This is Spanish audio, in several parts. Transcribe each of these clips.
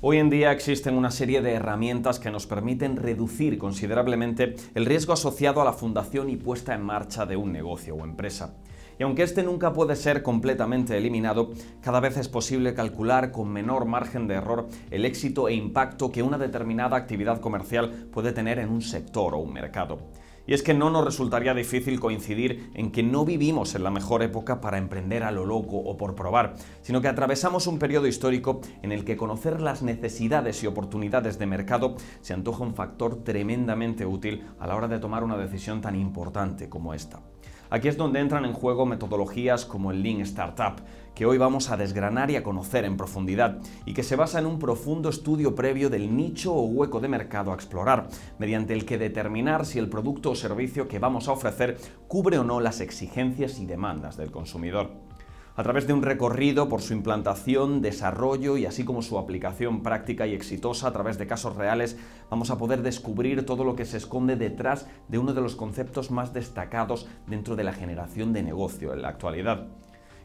Hoy en día existen una serie de herramientas que nos permiten reducir considerablemente el riesgo asociado a la fundación y puesta en marcha de un negocio o empresa. Y aunque este nunca puede ser completamente eliminado, cada vez es posible calcular con menor margen de error el éxito e impacto que una determinada actividad comercial puede tener en un sector o un mercado. Y es que no nos resultaría difícil coincidir en que no vivimos en la mejor época para emprender a lo loco o por probar, sino que atravesamos un periodo histórico en el que conocer las necesidades y oportunidades de mercado se antoja un factor tremendamente útil a la hora de tomar una decisión tan importante como esta. Aquí es donde entran en juego metodologías como el Lean Startup, que hoy vamos a desgranar y a conocer en profundidad, y que se basa en un profundo estudio previo del nicho o hueco de mercado a explorar, mediante el que determinar si el producto o servicio que vamos a ofrecer cubre o no las exigencias y demandas del consumidor a través de un recorrido por su implantación, desarrollo y así como su aplicación práctica y exitosa a través de casos reales, vamos a poder descubrir todo lo que se esconde detrás de uno de los conceptos más destacados dentro de la generación de negocio en la actualidad.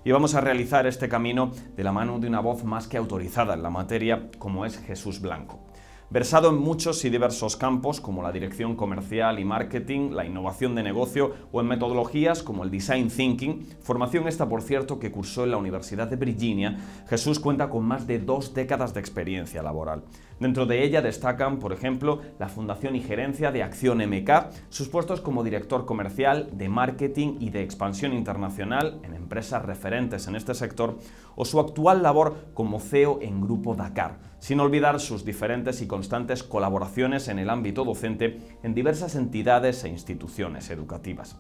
Y vamos a realizar este camino de la mano de una voz más que autorizada en la materia, como es Jesús Blanco. Versado en muchos y diversos campos como la dirección comercial y marketing, la innovación de negocio o en metodologías como el design thinking, formación esta por cierto que cursó en la Universidad de Virginia, Jesús cuenta con más de dos décadas de experiencia laboral. Dentro de ella destacan, por ejemplo, la fundación y gerencia de Acción MK, sus puestos como director comercial, de marketing y de expansión internacional en empresas referentes en este sector, o su actual labor como CEO en Grupo Dakar, sin olvidar sus diferentes y constantes colaboraciones en el ámbito docente en diversas entidades e instituciones educativas.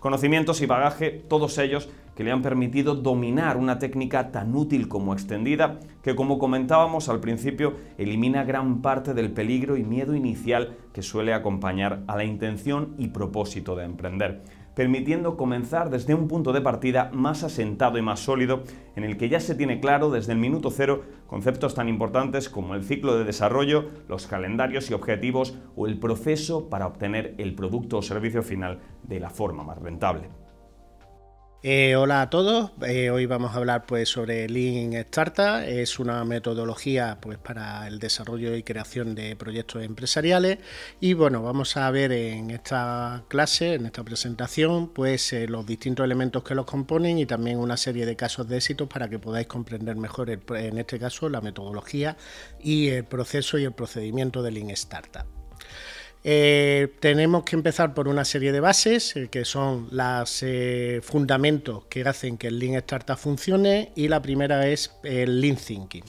Conocimientos y bagaje, todos ellos que le han permitido dominar una técnica tan útil como extendida, que como comentábamos al principio, elimina gran parte del peligro y miedo inicial que suele acompañar a la intención y propósito de emprender permitiendo comenzar desde un punto de partida más asentado y más sólido, en el que ya se tiene claro desde el minuto cero conceptos tan importantes como el ciclo de desarrollo, los calendarios y objetivos o el proceso para obtener el producto o servicio final de la forma más rentable. Eh, hola a todos, eh, hoy vamos a hablar pues, sobre Lean Startup, es una metodología pues, para el desarrollo y creación de proyectos empresariales. Y bueno, vamos a ver en esta clase, en esta presentación, pues eh, los distintos elementos que los componen y también una serie de casos de éxito para que podáis comprender mejor en este caso la metodología y el proceso y el procedimiento de Lean Startup. Eh, tenemos que empezar por una serie de bases, eh, que son los eh, fundamentos que hacen que el Lean Startup funcione, y la primera es el Lean Thinking.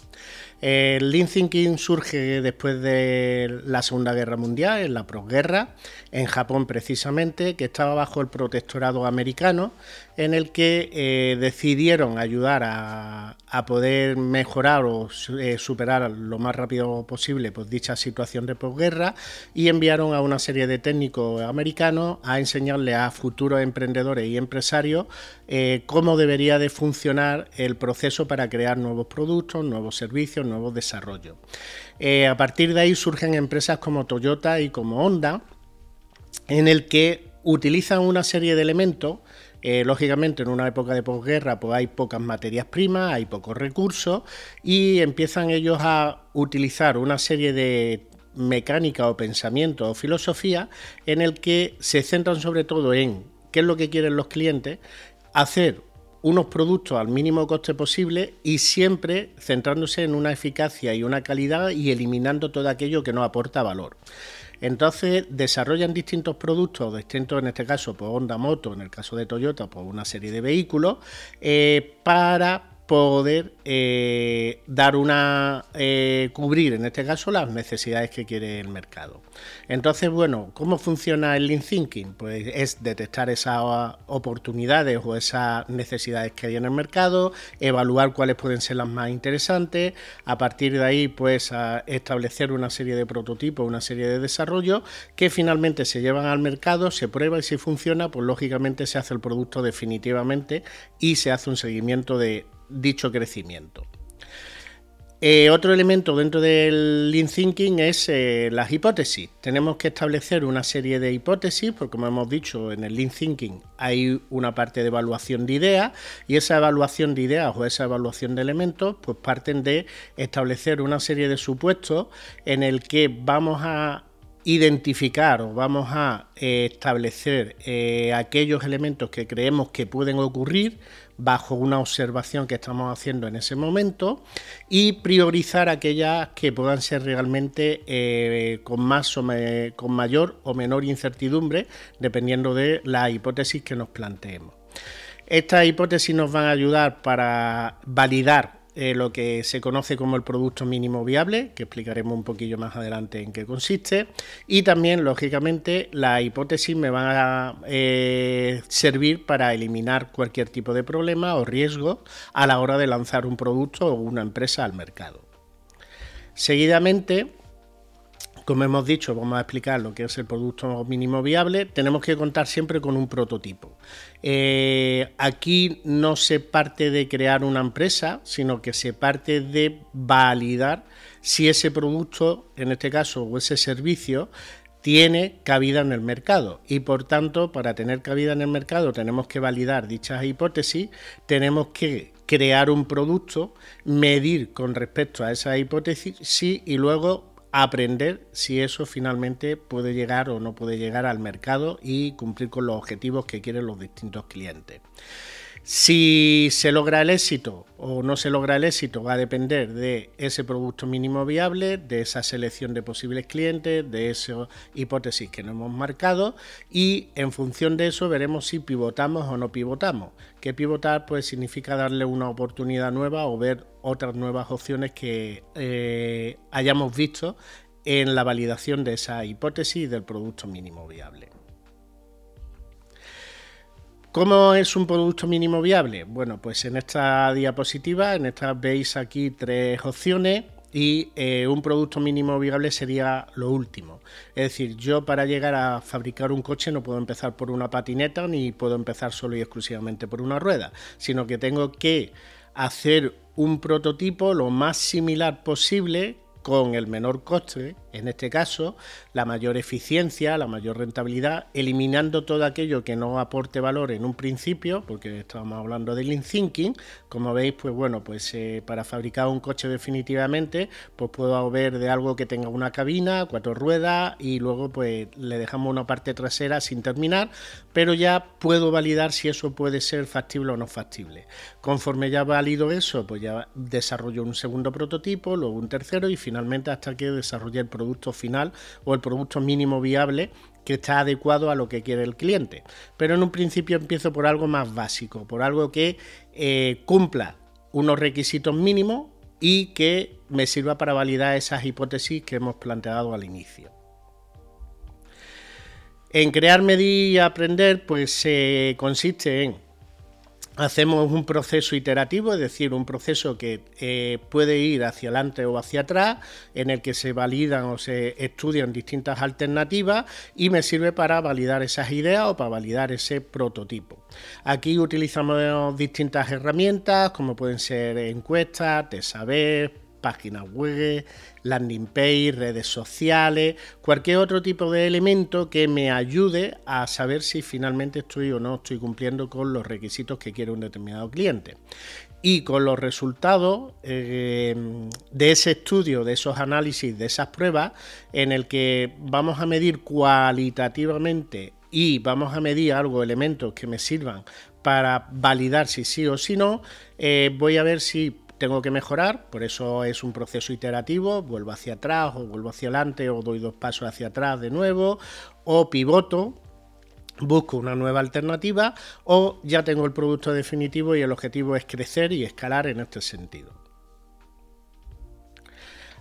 El Lean Thinking surge después de la Segunda Guerra Mundial, en la posguerra, en Japón precisamente, que estaba bajo el protectorado americano, en el que eh, decidieron ayudar a, poder mejorar o eh, superar lo más rápido posible pues, dicha situación de posguerra y enviaron a una serie de técnicos americanos a enseñarle a futuros emprendedores y empresarios eh, cómo debería de funcionar el proceso para crear nuevos productos, nuevos servicios, nuevos desarrollos. Eh, a partir de ahí surgen empresas como Toyota y como Honda, en el que utilizan una serie de elementos eh, lógicamente, en una época de posguerra pues hay pocas materias primas, hay pocos recursos y empiezan ellos a utilizar una serie de mecánica o pensamiento o filosofía en el que se centran sobre todo en qué es lo que quieren los clientes, hacer unos productos al mínimo coste posible y siempre centrándose en una eficacia y una calidad y eliminando todo aquello que no aporta valor. Entonces desarrollan distintos productos, distintos en este caso, pues Honda Moto, en el caso de Toyota, pues una serie de vehículos, eh, para poder eh, dar una eh, cubrir en este caso las necesidades que quiere el mercado. Entonces, bueno, ¿cómo funciona el Lean Thinking? Pues es detectar esas oportunidades o esas necesidades que hay en el mercado, evaluar cuáles pueden ser las más interesantes, a partir de ahí, pues establecer una serie de prototipos, una serie de desarrollos que finalmente se llevan al mercado, se prueba y si funciona, pues lógicamente se hace el producto definitivamente y se hace un seguimiento de dicho crecimiento. Eh, otro elemento dentro del Lean Thinking es eh, las hipótesis. Tenemos que establecer una serie de hipótesis, porque como hemos dicho, en el Lean Thinking hay una parte de evaluación de ideas y esa evaluación de ideas o esa evaluación de elementos pues parten de establecer una serie de supuestos en el que vamos a identificar o vamos a eh, establecer aquellos elementos que creemos que pueden ocurrir bajo una observación que estamos haciendo en ese momento y priorizar aquellas que puedan ser realmente eh, con más o con mayor o menor incertidumbre dependiendo de la hipótesis que nos planteemos. Estas hipótesis nos van a ayudar para validar eh, lo que se conoce como el producto mínimo viable, que explicaremos un poquillo más adelante en qué consiste, y también, lógicamente, la hipótesis me va a eh, servir para eliminar cualquier tipo de problema o riesgo a la hora de lanzar un producto o una empresa al mercado. Seguidamente, como hemos dicho, vamos a explicar lo que es el producto mínimo viable. Tenemos que contar siempre con un prototipo. Eh, aquí no se parte de crear una empresa, sino que se parte de validar si ese producto, en este caso, o ese servicio, tiene cabida en el mercado y por tanto para tener cabida en el mercado tenemos que validar dichas hipótesis, tenemos que crear un producto, medir con respecto a esa hipótesis y luego aprender si eso finalmente puede llegar o no puede llegar al mercado y cumplir con los objetivos que quieren los distintos clientes. Si se logra el éxito o no se logra el éxito va a depender de ese producto mínimo viable, de esa selección de posibles clientes, de esa hipótesis que nos hemos marcado y en función de eso veremos si pivotamos o no pivotamos. Que pivotar pues significa darle una oportunidad nueva o ver otras nuevas opciones que eh, hayamos visto en la validación de esa hipótesis del producto mínimo viable. ¿Cómo es un producto mínimo viable? Bueno, pues en esta diapositiva, en esta veis aquí tres opciones y eh, un producto mínimo viable sería lo último. Es decir, yo para llegar a fabricar un coche no puedo empezar por una patineta ni puedo empezar solo y exclusivamente por una rueda, sino que tengo que hacer un prototipo lo más similar posible con el menor coste, en este caso, la mayor eficiencia, la mayor rentabilidad, eliminando todo aquello que no aporte valor en un principio, porque estábamos hablando del lean thinking, como veis, pues bueno, pues eh, para fabricar un coche definitivamente, pues puedo haber de algo que tenga una cabina, cuatro ruedas y luego pues le dejamos una parte trasera sin terminar, pero ya puedo validar si eso puede ser factible o no factible. Conforme ya valido eso, pues ya desarrollo un segundo prototipo, luego un tercero y finalmente hasta que desarrolle el producto final o el producto mínimo viable que está adecuado a lo que quiere el cliente. Pero en un principio empiezo por algo más básico, por algo que eh, cumpla unos requisitos mínimos y que me sirva para validar esas hipótesis que hemos planteado al inicio. En crear, medir y aprender, pues eh, consiste en hacemos un proceso iterativo, es decir, un proceso que eh, puede ir hacia adelante o hacia atrás, en el que se validan o se estudian distintas alternativas y me sirve para validar esas ideas o para validar ese prototipo. Aquí utilizamos distintas herramientas, como pueden ser encuestas, de saber, páginas web, landing page, redes sociales, cualquier otro tipo de elemento que me ayude a saber si finalmente estoy o no estoy cumpliendo con los requisitos que quiere un determinado cliente. Y con los resultados eh, de ese estudio, de esos análisis, de esas pruebas, en el que vamos a medir cualitativamente y vamos a medir algo, elementos que me sirvan para validar si sí o si no, eh, voy a ver si tengo que mejorar, por eso es un proceso iterativo, vuelvo hacia atrás o vuelvo hacia adelante o doy dos pasos hacia atrás de nuevo o pivoto, busco una nueva alternativa o ya tengo el producto definitivo y el objetivo es crecer y escalar en este sentido.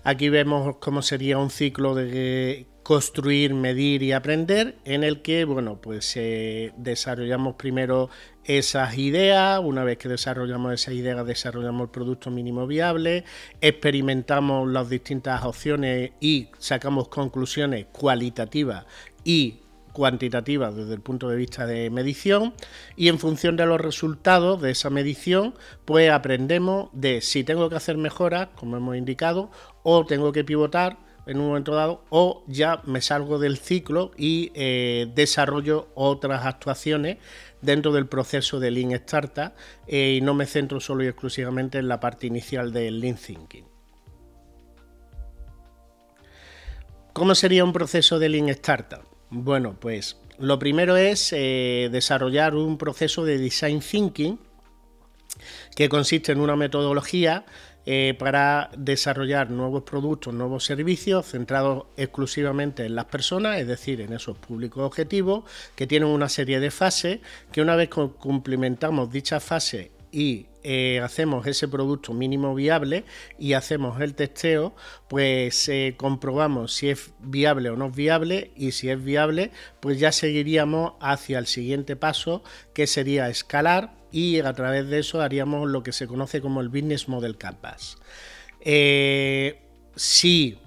Aquí vemos cómo sería un ciclo de construir, medir y aprender, en el que, bueno, pues eh, desarrollamos primero esas ideas, una vez que desarrollamos esas ideas, desarrollamos el producto mínimo viable, experimentamos las distintas opciones y sacamos conclusiones cualitativas y cuantitativa desde el punto de vista de medición. Y en función de los resultados de esa medición pues aprendemos de si tengo que hacer mejoras como hemos indicado o tengo que pivotar en un momento dado o ya me salgo del ciclo y eh, desarrollo otras actuaciones dentro del proceso de Lean Startup eh, y no me centro solo y exclusivamente en la parte inicial del Lean Thinking. ¿Cómo sería un proceso de Lean Startup? Bueno, pues lo primero es eh, desarrollar un proceso de Design Thinking que consiste en una metodología eh, para desarrollar nuevos productos, nuevos servicios centrados exclusivamente en las personas, es decir, en esos públicos objetivos, que tienen una serie de fases, que una vez cumplimentamos dichas fases y eh, hacemos ese producto mínimo viable y hacemos el testeo, pues eh, comprobamos si es viable o no es viable y si es viable, pues ya seguiríamos hacia el siguiente paso que sería escalar y a través de eso haríamos lo que se conoce como el Business Model Canvas. Eh, si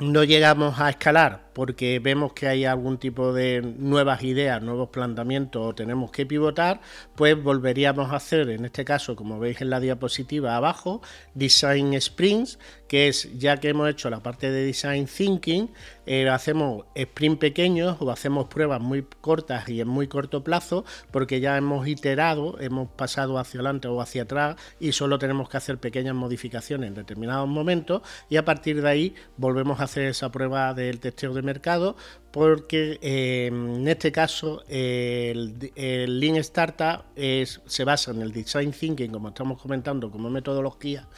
no llegamos a escalar porque vemos que hay algún tipo de nuevas ideas, nuevos planteamientos o tenemos que pivotar, pues volveríamos a hacer, en este caso, como veis en la diapositiva abajo, Design Sprints, que es ya que hemos hecho la parte de Design Thinking, eh, hacemos sprint pequeños o hacemos pruebas muy cortas y en muy corto plazo, porque ya hemos iterado, hemos pasado hacia adelante o hacia atrás y solo tenemos que hacer pequeñas modificaciones en determinados momentos y a partir de ahí volvemos a hacer esa prueba del testeo de mercado porque eh, en este caso el, Lean Startup se basa en el Design Thinking, como estamos comentando, como metodología,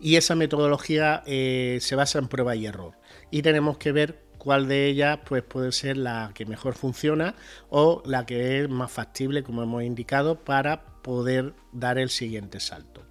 y esa metodología eh, se basa en prueba y error. Y tenemos que ver cuál de ellas pues, puede ser la que mejor funciona o la que es más factible, como hemos indicado, para poder dar el siguiente salto.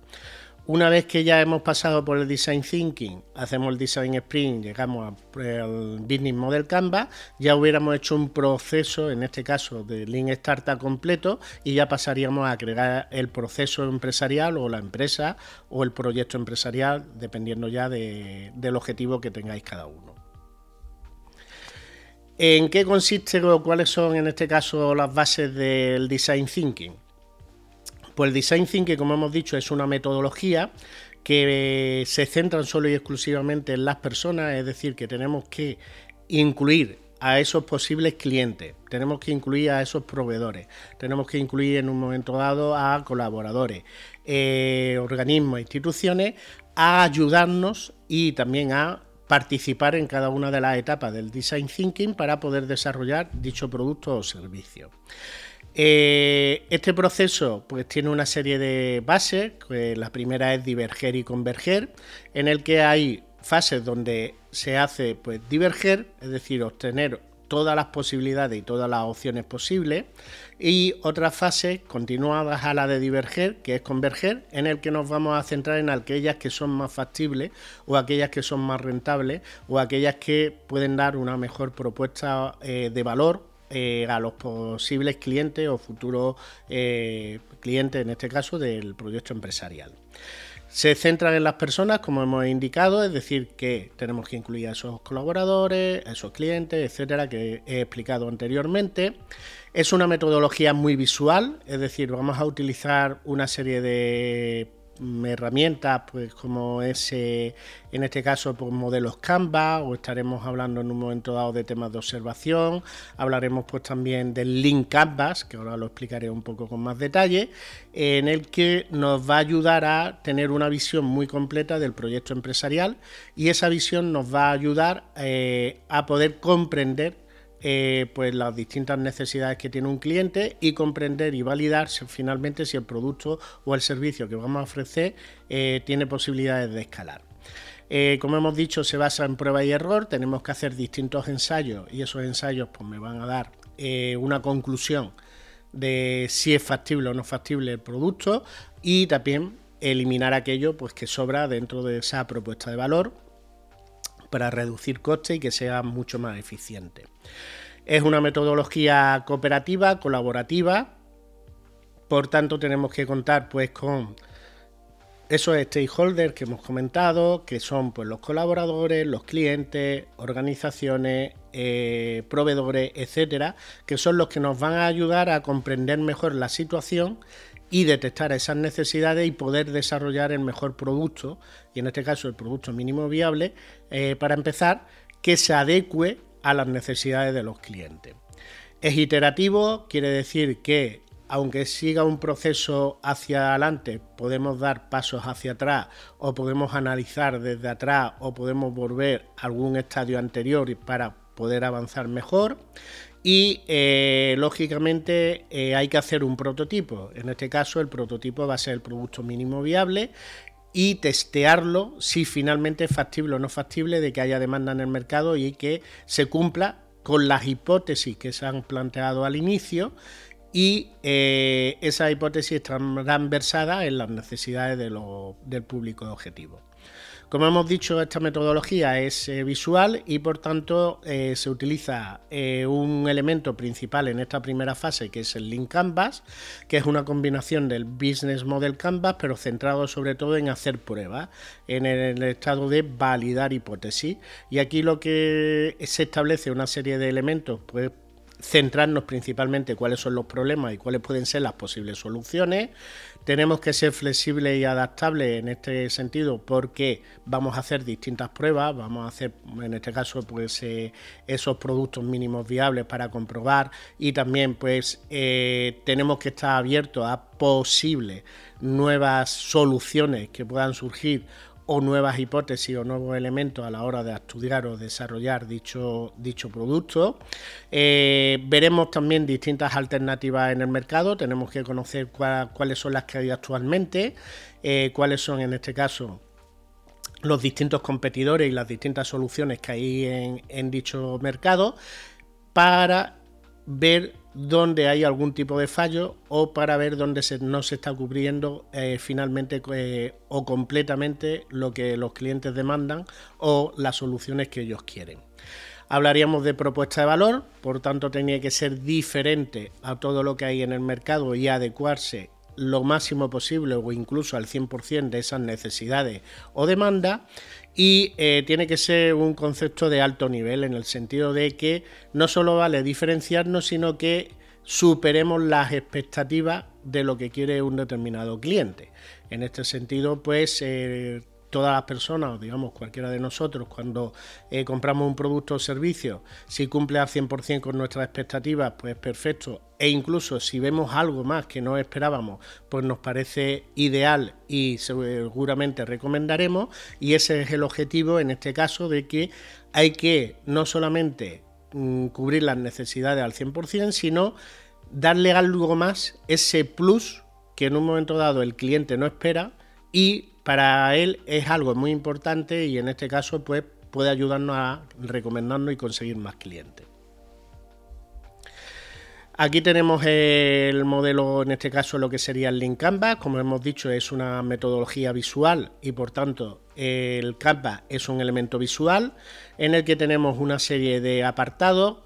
Una vez que ya hemos pasado por el Design Thinking, hacemos el Design Sprint, llegamos al Business Model Canvas, ya hubiéramos hecho un proceso, en este caso de Lean Startup completo, y ya pasaríamos a agregar el proceso empresarial o la empresa o el proyecto empresarial, dependiendo ya del objetivo que tengáis cada uno. ¿En qué consiste o cuáles son en este caso las bases del Design Thinking? Pues el Design Thinking, como hemos dicho, es una metodología que se centra solo y exclusivamente en las personas, es decir, que tenemos que incluir a esos posibles clientes, tenemos que incluir a esos proveedores, tenemos que incluir en un momento dado a colaboradores, eh, organismos, instituciones, a ayudarnos y también a participar en cada una de las etapas del design thinking para poder desarrollar dicho producto o servicio. Eh, este proceso pues, tiene una serie de bases, la primera es diverger y converger, en el que hay fases donde se hace pues, diverger, es decir, obtener todas las posibilidades y todas las opciones posibles, y otras fases continuadas a la de diverger, que es converger, en el que nos vamos a centrar en aquellas que son más factibles o aquellas que son más rentables o aquellas que pueden dar una mejor propuesta eh, de valor eh, a los posibles clientes o futuros eh, clientes, en este caso, del proyecto empresarial. Se centran en las personas, como hemos indicado, es decir, que tenemos que incluir a esos colaboradores, a esos clientes, etcétera, que he explicado anteriormente. Es una metodología muy visual, es decir, vamos a utilizar una serie de herramientas pues como ese en este caso pues modelos Canva o estaremos hablando en un momento dado de temas de observación. Hablaremos pues también del link Canvas que ahora lo explicaré un poco con más detalle en el que nos va a ayudar a tener una visión muy completa del proyecto empresarial y esa visión nos va a ayudar eh, a poder comprender eh, pues las distintas necesidades que tiene un cliente y comprender y validar finalmente si el producto o el servicio que vamos a ofrecer eh, tiene posibilidades de escalar. Eh, como hemos dicho, se basa en prueba y error, tenemos que hacer distintos ensayos y esos ensayos pues, me van a dar una conclusión de si es factible o no factible el producto y también eliminar aquello pues, que sobra dentro de esa propuesta de valor para reducir costes y que sea mucho más eficiente. Es una metodología cooperativa, colaborativa, por tanto tenemos que contar pues con esos stakeholders que hemos comentado, que son pues, los colaboradores, los clientes, organizaciones, eh, proveedores, etcétera, que son los que nos van a ayudar a comprender mejor la situación y detectar esas necesidades y poder desarrollar el mejor producto, y en este caso el producto mínimo viable, eh, para empezar, que se adecue a las necesidades de los clientes. Es iterativo, quiere decir que aunque siga un proceso hacia adelante, podemos dar pasos hacia atrás o podemos analizar desde atrás o podemos volver a algún estadio anterior para poder avanzar mejor. Y eh, lógicamente eh, hay que hacer un prototipo. En este caso el prototipo va a ser el producto mínimo viable y testearlo si finalmente es factible o no factible de que haya demanda en el mercado y que se cumpla con las hipótesis que se han planteado al inicio y eh, esas hipótesis estarán versadas en las necesidades del público objetivo. Como hemos dicho, esta metodología es eh, visual y por tanto eh, se utiliza un elemento principal en esta primera fase que es el Link Canvas, que es una combinación del Business Model Canvas, pero centrado sobre todo en hacer pruebas, en el, estado de validar hipótesis. Y aquí lo que se establece una serie de elementos, pues centrarnos principalmente cuáles son los problemas y cuáles pueden ser las posibles soluciones. Tenemos que ser flexibles y adaptables en este sentido porque vamos a hacer distintas pruebas, vamos a hacer en este caso pues eh, esos productos mínimos viables para comprobar y también pues eh, tenemos que estar abiertos a posibles nuevas soluciones que puedan surgir o nuevas hipótesis o nuevos elementos a la hora de estudiar o desarrollar dicho, dicho producto. Eh, veremos también distintas alternativas en el mercado, tenemos que conocer cuáles son las que hay actualmente, eh, cuáles son en este caso los distintos competidores y las distintas soluciones que hay en, en dicho mercado para ver dónde hay algún tipo de fallo o para ver dónde no se está cubriendo eh, finalmente eh, o completamente lo que los clientes demandan o las soluciones que ellos quieren. Hablaríamos de propuesta de valor, por tanto tenía que ser diferente a todo lo que hay en el mercado y adecuarse lo máximo posible o incluso al 100% de esas necesidades o demandas y eh, tiene que ser un concepto de alto nivel en el sentido de que no solo vale diferenciarnos, sino que superemos las expectativas de lo que quiere un determinado cliente. En este sentido, pues eh, todas las personas, digamos cualquiera de nosotros, cuando eh, compramos un producto o servicio, si cumple al 100% con nuestras expectativas, pues perfecto. E incluso si vemos algo más que no esperábamos, pues nos parece ideal y seguramente recomendaremos. Y ese es el objetivo en este caso de que hay que no solamente mm, cubrir las necesidades al 100%, sino darle algo más, ese plus que en un momento dado el cliente no espera y para él es algo muy importante y en este caso pues, puede ayudarnos a recomendarnos y conseguir más clientes. Aquí tenemos el modelo, en este caso lo que sería el Link Canvas, como hemos dicho es una metodología visual y por tanto el Canvas es un elemento visual en el que tenemos una serie de apartados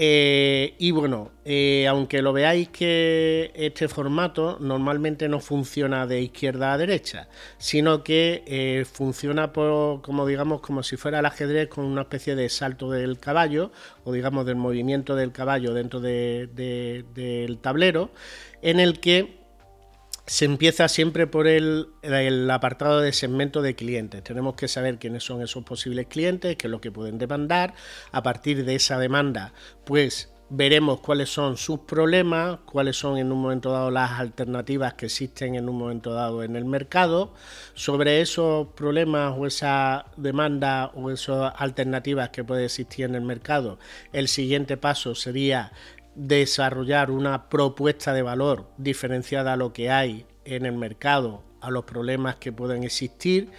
eh, y bueno, eh, aunque lo veáis que este formato normalmente no funciona de izquierda a derecha, sino que eh, funciona como digamos, como si fuera el ajedrez con una especie de salto del caballo, o digamos del movimiento del caballo dentro del tablero, en el que se empieza siempre por el, apartado de segmento de clientes. Tenemos que saber quiénes son esos posibles clientes, qué es lo que pueden demandar. A partir de esa demanda, pues veremos cuáles son sus problemas, cuáles son en un momento dado las alternativas que existen en un momento dado en el mercado. Sobre esos problemas o esa demanda o esas alternativas que puede existir en el mercado, el siguiente paso sería desarrollar una propuesta de valor diferenciada a lo que hay en el mercado, a los problemas que pueden existir,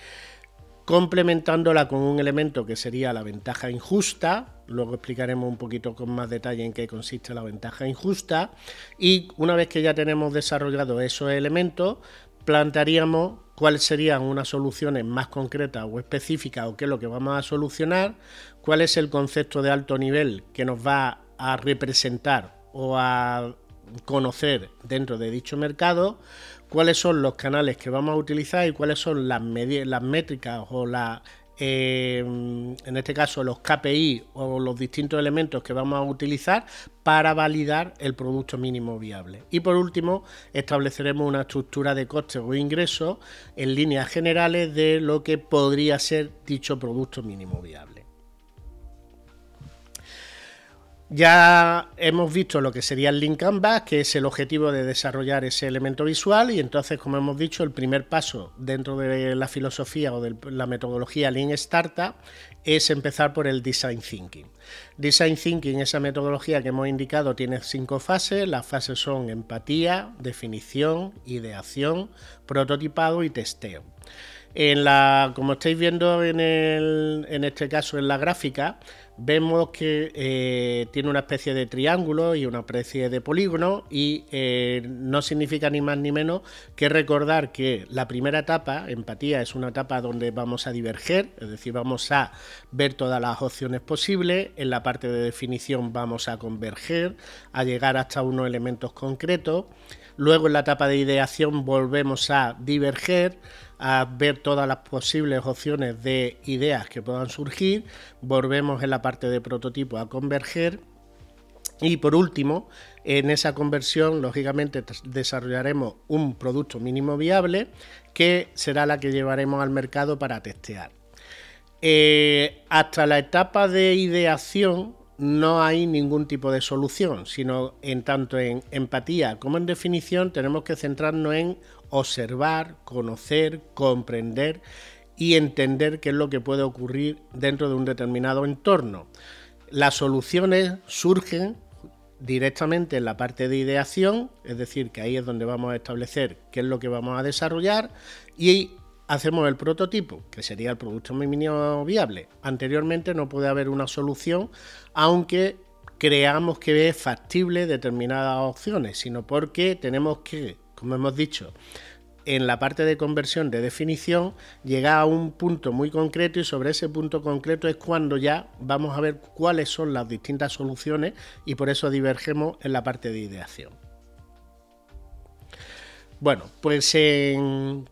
complementándola con un elemento que sería la ventaja injusta, luego explicaremos un poquito con más detalle en qué consiste la ventaja injusta, y una vez que ya tenemos desarrollado esos elementos, plantearíamos cuáles serían unas soluciones más concretas o específicas o qué es lo que vamos a solucionar, cuál es el concepto de alto nivel que nos va a representar o a conocer dentro de dicho mercado cuáles son los canales que vamos a utilizar y cuáles son las, las métricas o las eh, en este caso los KPI o los distintos elementos que vamos a utilizar para validar el producto mínimo viable. Y por último, estableceremos una estructura de costes o ingresos en líneas generales de lo que podría ser dicho producto mínimo viable. Ya hemos visto lo que sería el link canvas, que es el objetivo de desarrollar ese elemento visual y entonces, como hemos dicho, el primer paso dentro de la filosofía o de la metodología Lean Startup es empezar por el Design Thinking. Design Thinking, esa metodología que hemos indicado, tiene cinco fases. Las fases son empatía, definición, ideación, prototipado y testeo. En la, como estáis viendo en, el, en este caso en la gráfica, vemos que eh, tiene una especie de triángulo y una especie de polígono y eh, no significa ni más ni menos que recordar que la primera etapa, empatía, es una etapa donde vamos a diverger, es decir, vamos a ver todas las opciones posibles, en la parte de definición vamos a converger, a llegar hasta unos elementos concretos, luego en la etapa de ideación volvemos a diverger, a ver todas las posibles opciones de ideas que puedan surgir, volvemos en la parte de prototipo a converger y por último, en esa conversión, lógicamente, desarrollaremos un producto mínimo viable que será la que llevaremos al mercado para testear. Eh, hasta la etapa de ideación no hay ningún tipo de solución, sino en tanto en empatía como en definición tenemos que centrarnos en observar, conocer, comprender y entender qué es lo que puede ocurrir dentro de un determinado entorno. Las soluciones surgen directamente en la parte de ideación, es decir, que ahí es donde vamos a establecer qué es lo que vamos a desarrollar y hacemos el prototipo, que sería el producto mínimo viable. Anteriormente no puede haber una solución, aunque creamos que es factible determinadas opciones, sino porque tenemos que como hemos dicho, en la parte de conversión de definición llega a un punto muy concreto y sobre ese punto concreto es cuando ya vamos a ver cuáles son las distintas soluciones y por eso divergemos en la parte de ideación. Bueno, pues en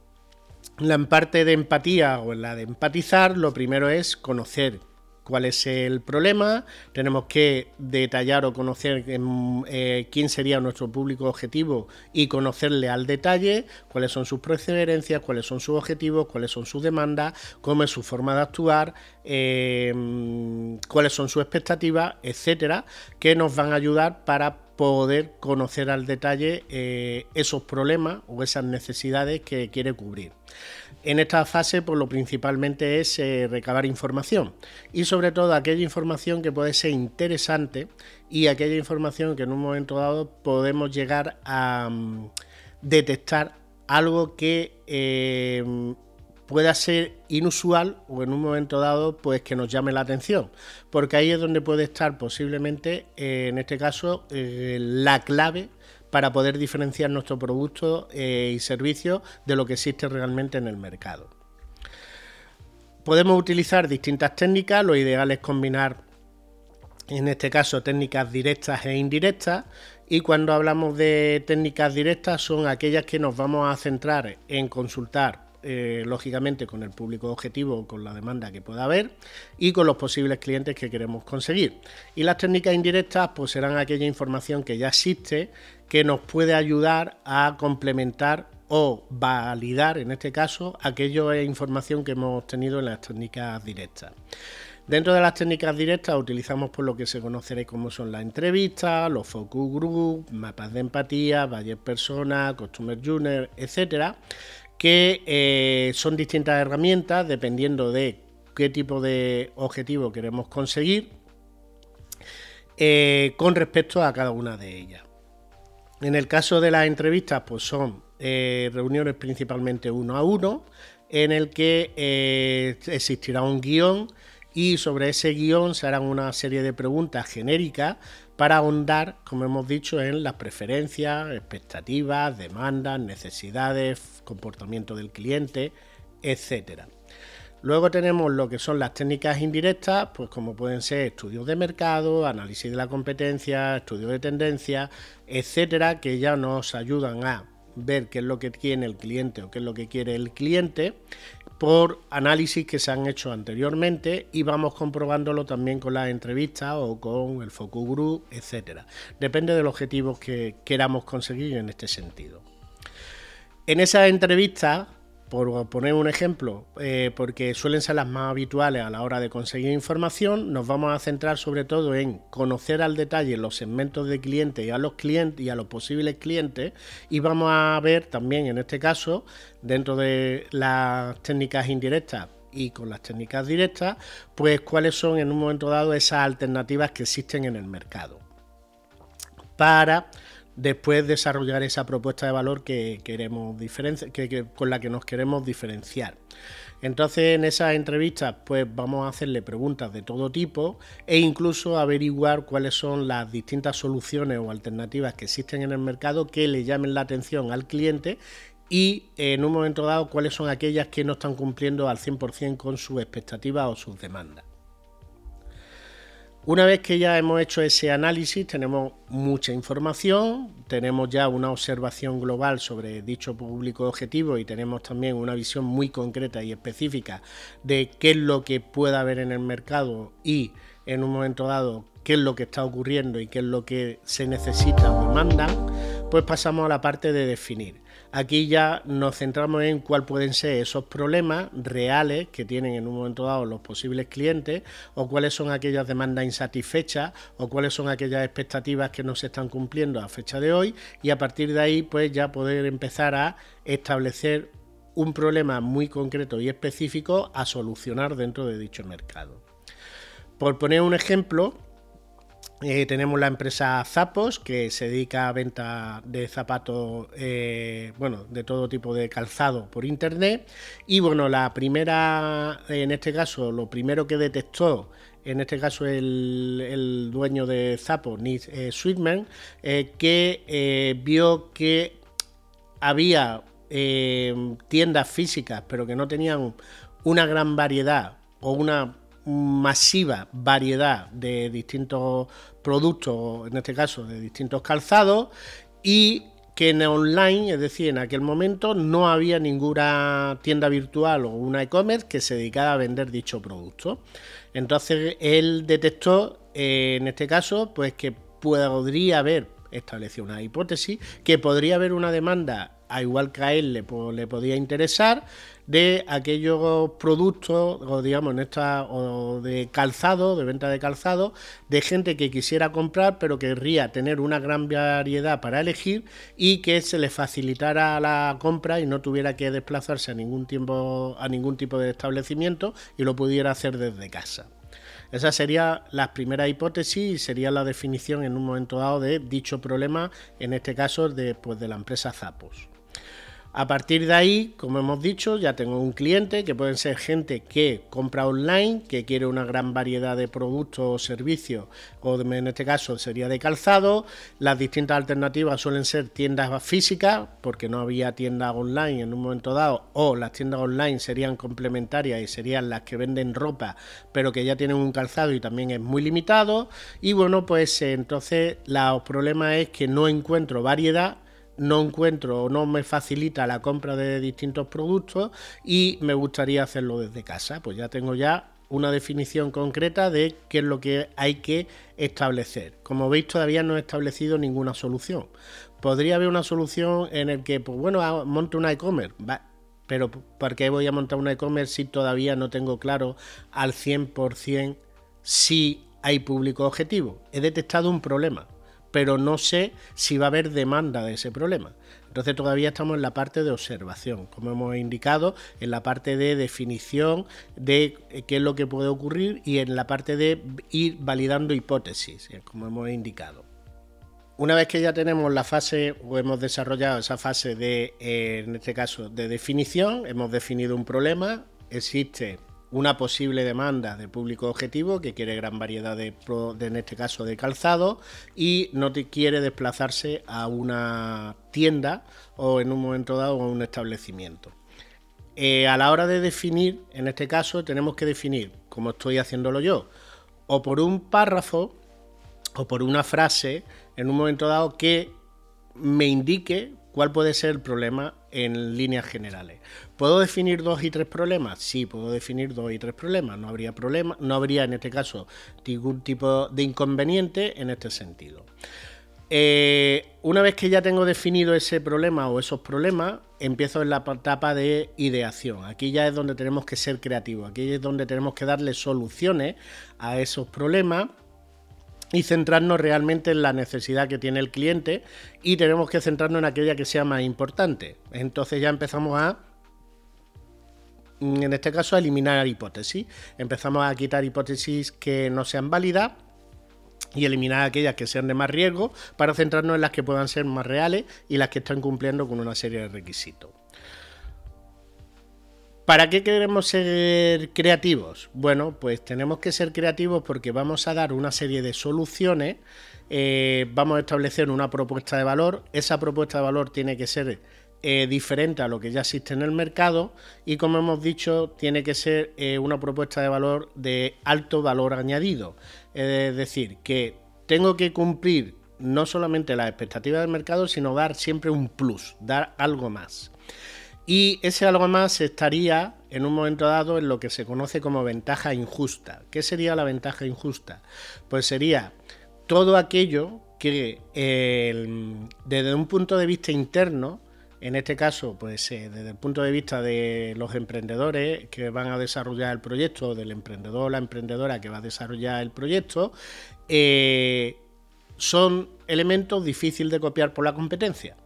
la parte de empatía o en la de empatizar, lo primero es conocer cuál es el problema, tenemos que detallar o conocer eh, quién sería nuestro público objetivo y conocerle al detalle cuáles son sus preferencias, cuáles son sus objetivos, cuáles son sus demandas, cómo es su forma de actuar, em, cuáles son sus expectativas, etcétera, que nos van a ayudar para poder conocer al detalle eh, esos problemas o esas necesidades que quiere cubrir. En esta fase, pues lo principalmente es eh, recabar información. Y sobre todo aquella información que puede ser interesante y aquella información que en un momento dado podemos llegar a mm, detectar algo que eh, pueda ser inusual o en un momento dado pues que nos llame la atención. Porque ahí es donde puede estar posiblemente eh, en este caso la clave para poder diferenciar nuestro producto eh, y servicio de lo que existe realmente en el mercado. Podemos utilizar distintas técnicas, lo ideal es combinar en este caso técnicas directas e indirectas y cuando hablamos de técnicas directas son aquellas que nos vamos a centrar en consultar eh, lógicamente con el público objetivo, con la demanda que pueda haber y con los posibles clientes que queremos conseguir. Y las técnicas indirectas pues serán aquella información que ya existe que nos puede ayudar a complementar o validar, en este caso, aquella información que hemos obtenido en las técnicas directas. Dentro de las técnicas directas utilizamos por lo que se conocerá como son las entrevistas, los focus group, mapas de empatía, valles personas, customer journey, etcétera, que eh, son distintas herramientas dependiendo de qué tipo de objetivo queremos conseguir eh, con respecto a cada una de ellas. En el caso de las entrevistas, pues son eh, reuniones principalmente uno a uno, en el que existirá un guion y sobre ese guion se harán una serie de preguntas genéricas para ahondar, como hemos dicho, en las preferencias, expectativas, demandas, necesidades, comportamiento del cliente, etc. Luego tenemos lo que son las técnicas indirectas, pues como pueden ser estudios de mercado, análisis de la competencia, estudios de tendencia, etcétera, que ya nos ayudan a ver qué es lo que tiene el cliente o qué es lo que quiere el cliente por análisis que se han hecho anteriormente y vamos comprobándolo también con las entrevistas o con el focus group, etcétera. Depende de los objetivos que queramos conseguir en este sentido. En esas entrevistas por poner un ejemplo, eh, porque suelen ser las más habituales a la hora de conseguir información, nos vamos a centrar sobre todo en conocer al detalle los segmentos de clientes y a los clientes y a los posibles clientes y vamos a ver también en este caso dentro de las técnicas indirectas y con las técnicas directas, pues cuáles son en un momento dado esas alternativas que existen en el mercado. Para después desarrollar esa propuesta de valor que queremos que, con la que nos queremos diferenciar. Entonces en esas entrevistas pues vamos a hacerle preguntas de todo tipo e incluso averiguar cuáles son las distintas soluciones o alternativas que existen en el mercado que le llamen la atención al cliente y en un momento dado cuáles son aquellas que no están cumpliendo al 100% con sus expectativas o sus demandas. Una vez que ya hemos hecho ese análisis, tenemos mucha información, tenemos ya una observación global sobre dicho público objetivo y tenemos también una visión muy concreta y específica de qué es lo que puede haber en el mercado y en un momento dado qué es lo que está ocurriendo y qué es lo que se necesita o demandan, pues pasamos a la parte de definir. Aquí ya nos centramos en cuáles pueden ser esos problemas reales que tienen en un momento dado los posibles clientes o cuáles son aquellas demandas insatisfechas o cuáles son aquellas expectativas que no se están cumpliendo a fecha de hoy y a partir de ahí pues ya poder empezar a establecer un problema muy concreto y específico a solucionar dentro de dicho mercado. Por poner un ejemplo, eh, tenemos la empresa Zapos, que se dedica a venta de zapatos, eh, bueno, de todo tipo de calzado por internet. Y bueno, la primera, en este caso, lo primero que detectó, en este caso el, dueño de Zapos, Nick eh, Sweetman, que vio que había tiendas físicas, pero que no tenían una gran variedad o una masiva variedad de distintos productos, en este caso de distintos calzados, y que en online, es decir, en aquel momento no había ninguna tienda virtual o una e-commerce que se dedicara a vender dicho producto. Entonces él detectó, eh, en este caso, pues que podría haber establecido una hipótesis, que podría haber una demanda a igual que a él le, le podía interesar, de aquellos productos, o digamos, o de calzado, de venta de calzado, de gente que quisiera comprar, pero querría tener una gran variedad para elegir y que se le facilitara la compra y no tuviera que desplazarse a ningún tiempo, a ningún tipo de establecimiento y lo pudiera hacer desde casa. Esa sería la primera hipótesis y sería la definición en un momento dado de dicho problema, en este caso de, pues, de la empresa Zapos. A partir de ahí, como hemos dicho, ya tengo un cliente que pueden ser gente que compra online, que quiere una gran variedad de productos o servicios, o en este caso sería de calzado. Las distintas alternativas suelen ser tiendas físicas, porque no había tiendas online en un momento dado, o las tiendas online serían complementarias y serían las que venden ropa, pero que ya tienen un calzado y también es muy limitado. Y bueno, pues entonces el problema es que no encuentro variedad no encuentro o no me facilita la compra de distintos productos y me gustaría hacerlo desde casa. Pues ya tengo ya una definición concreta de qué es lo que hay que establecer. Como veis, todavía no he establecido ninguna solución. Podría haber una solución en el que, pues bueno, ah, monte una e-commerce. Pero ¿por qué voy a montar una e-commerce si todavía no tengo claro al 100% si hay público objetivo? He detectado un problema pero no sé si va a haber demanda de ese problema. Entonces todavía estamos en la parte de observación, como hemos indicado, en la parte de definición de eh, qué es lo que puede ocurrir y en la parte de ir validando hipótesis, eh, como hemos indicado. Una vez que ya tenemos la fase o hemos desarrollado esa fase de, eh, en este caso, de definición, hemos definido un problema, existe una posible demanda de público objetivo que quiere gran variedad de, en este caso de calzado y no te quiere desplazarse a una tienda o en un momento dado a un establecimiento. eh, a la hora de definir, en este caso, tenemos que definir, como estoy haciéndolo yo, o por un párrafo o por una frase en un momento dado que me indique cuál puede ser el problema en líneas generales. ¿Puedo definir dos y tres problemas? Sí, puedo definir dos y tres problemas. No habría problema, no habría en este caso ningún tipo de inconveniente en este sentido. Eh, una vez que ya tengo definido ese problema o esos problemas, empiezo en la etapa de ideación. Aquí ya es donde tenemos que ser creativos, aquí es donde tenemos que darle soluciones a esos problemas y centrarnos realmente en la necesidad que tiene el cliente y tenemos que centrarnos en aquella que sea más importante. Entonces ya empezamos a, en este caso, a eliminar hipótesis. Empezamos a quitar hipótesis que no sean válidas y eliminar aquellas que sean de más riesgo para centrarnos en las que puedan ser más reales y las que están cumpliendo con una serie de requisitos. ¿Para qué queremos ser creativos? Bueno, pues tenemos que ser creativos porque vamos a dar una serie de soluciones, eh, vamos a establecer una propuesta de valor, esa propuesta de valor tiene que ser eh, diferente a lo que ya existe en el mercado y como hemos dicho tiene que ser eh, una propuesta de valor de alto valor añadido. Es decir, que tengo que cumplir no solamente las expectativas del mercado, sino dar siempre un plus, dar algo más. Y ese algo más estaría en un momento dado en lo que se conoce como ventaja injusta. ¿Qué sería la ventaja injusta? Pues sería todo aquello que desde un punto de vista interno, en este caso, pues eh, desde el punto de vista de los emprendedores que van a desarrollar el proyecto, del emprendedor o la emprendedora que va a desarrollar el proyecto, eh, son elementos difíciles de copiar por la competencia.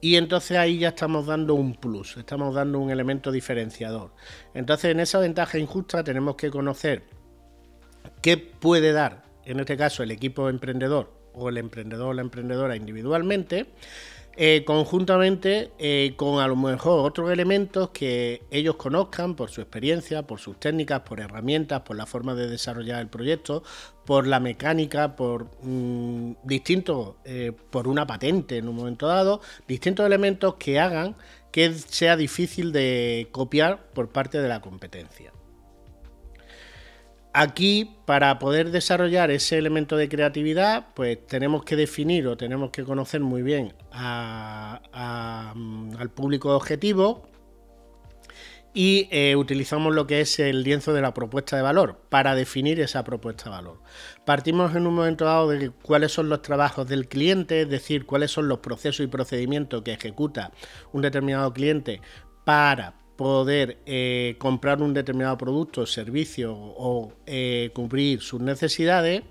Y entonces ahí ya estamos dando un plus, estamos dando un elemento diferenciador. Entonces en esa ventaja injusta tenemos que conocer qué puede dar, en este caso, el equipo emprendedor o el emprendedor o la emprendedora individualmente eh, conjuntamente eh, con a lo mejor otros elementos que ellos conozcan por su experiencia, por sus técnicas, por herramientas, por la forma de desarrollar el proyecto, por la mecánica, por mm, distintos, eh, por una patente en un momento dado, distintos elementos que hagan que sea difícil de copiar por parte de la competencia. Aquí, para poder desarrollar ese elemento de creatividad, pues tenemos que definir o tenemos que conocer muy bien mm, al público objetivo y eh, utilizamos lo que es el lienzo de la propuesta de valor para definir esa propuesta de valor. Partimos en un momento dado de cuáles son los trabajos del cliente, es decir, cuáles son los procesos y procedimientos que ejecuta un determinado cliente para poder eh, comprar un determinado producto servicio o eh, cubrir sus necesidades,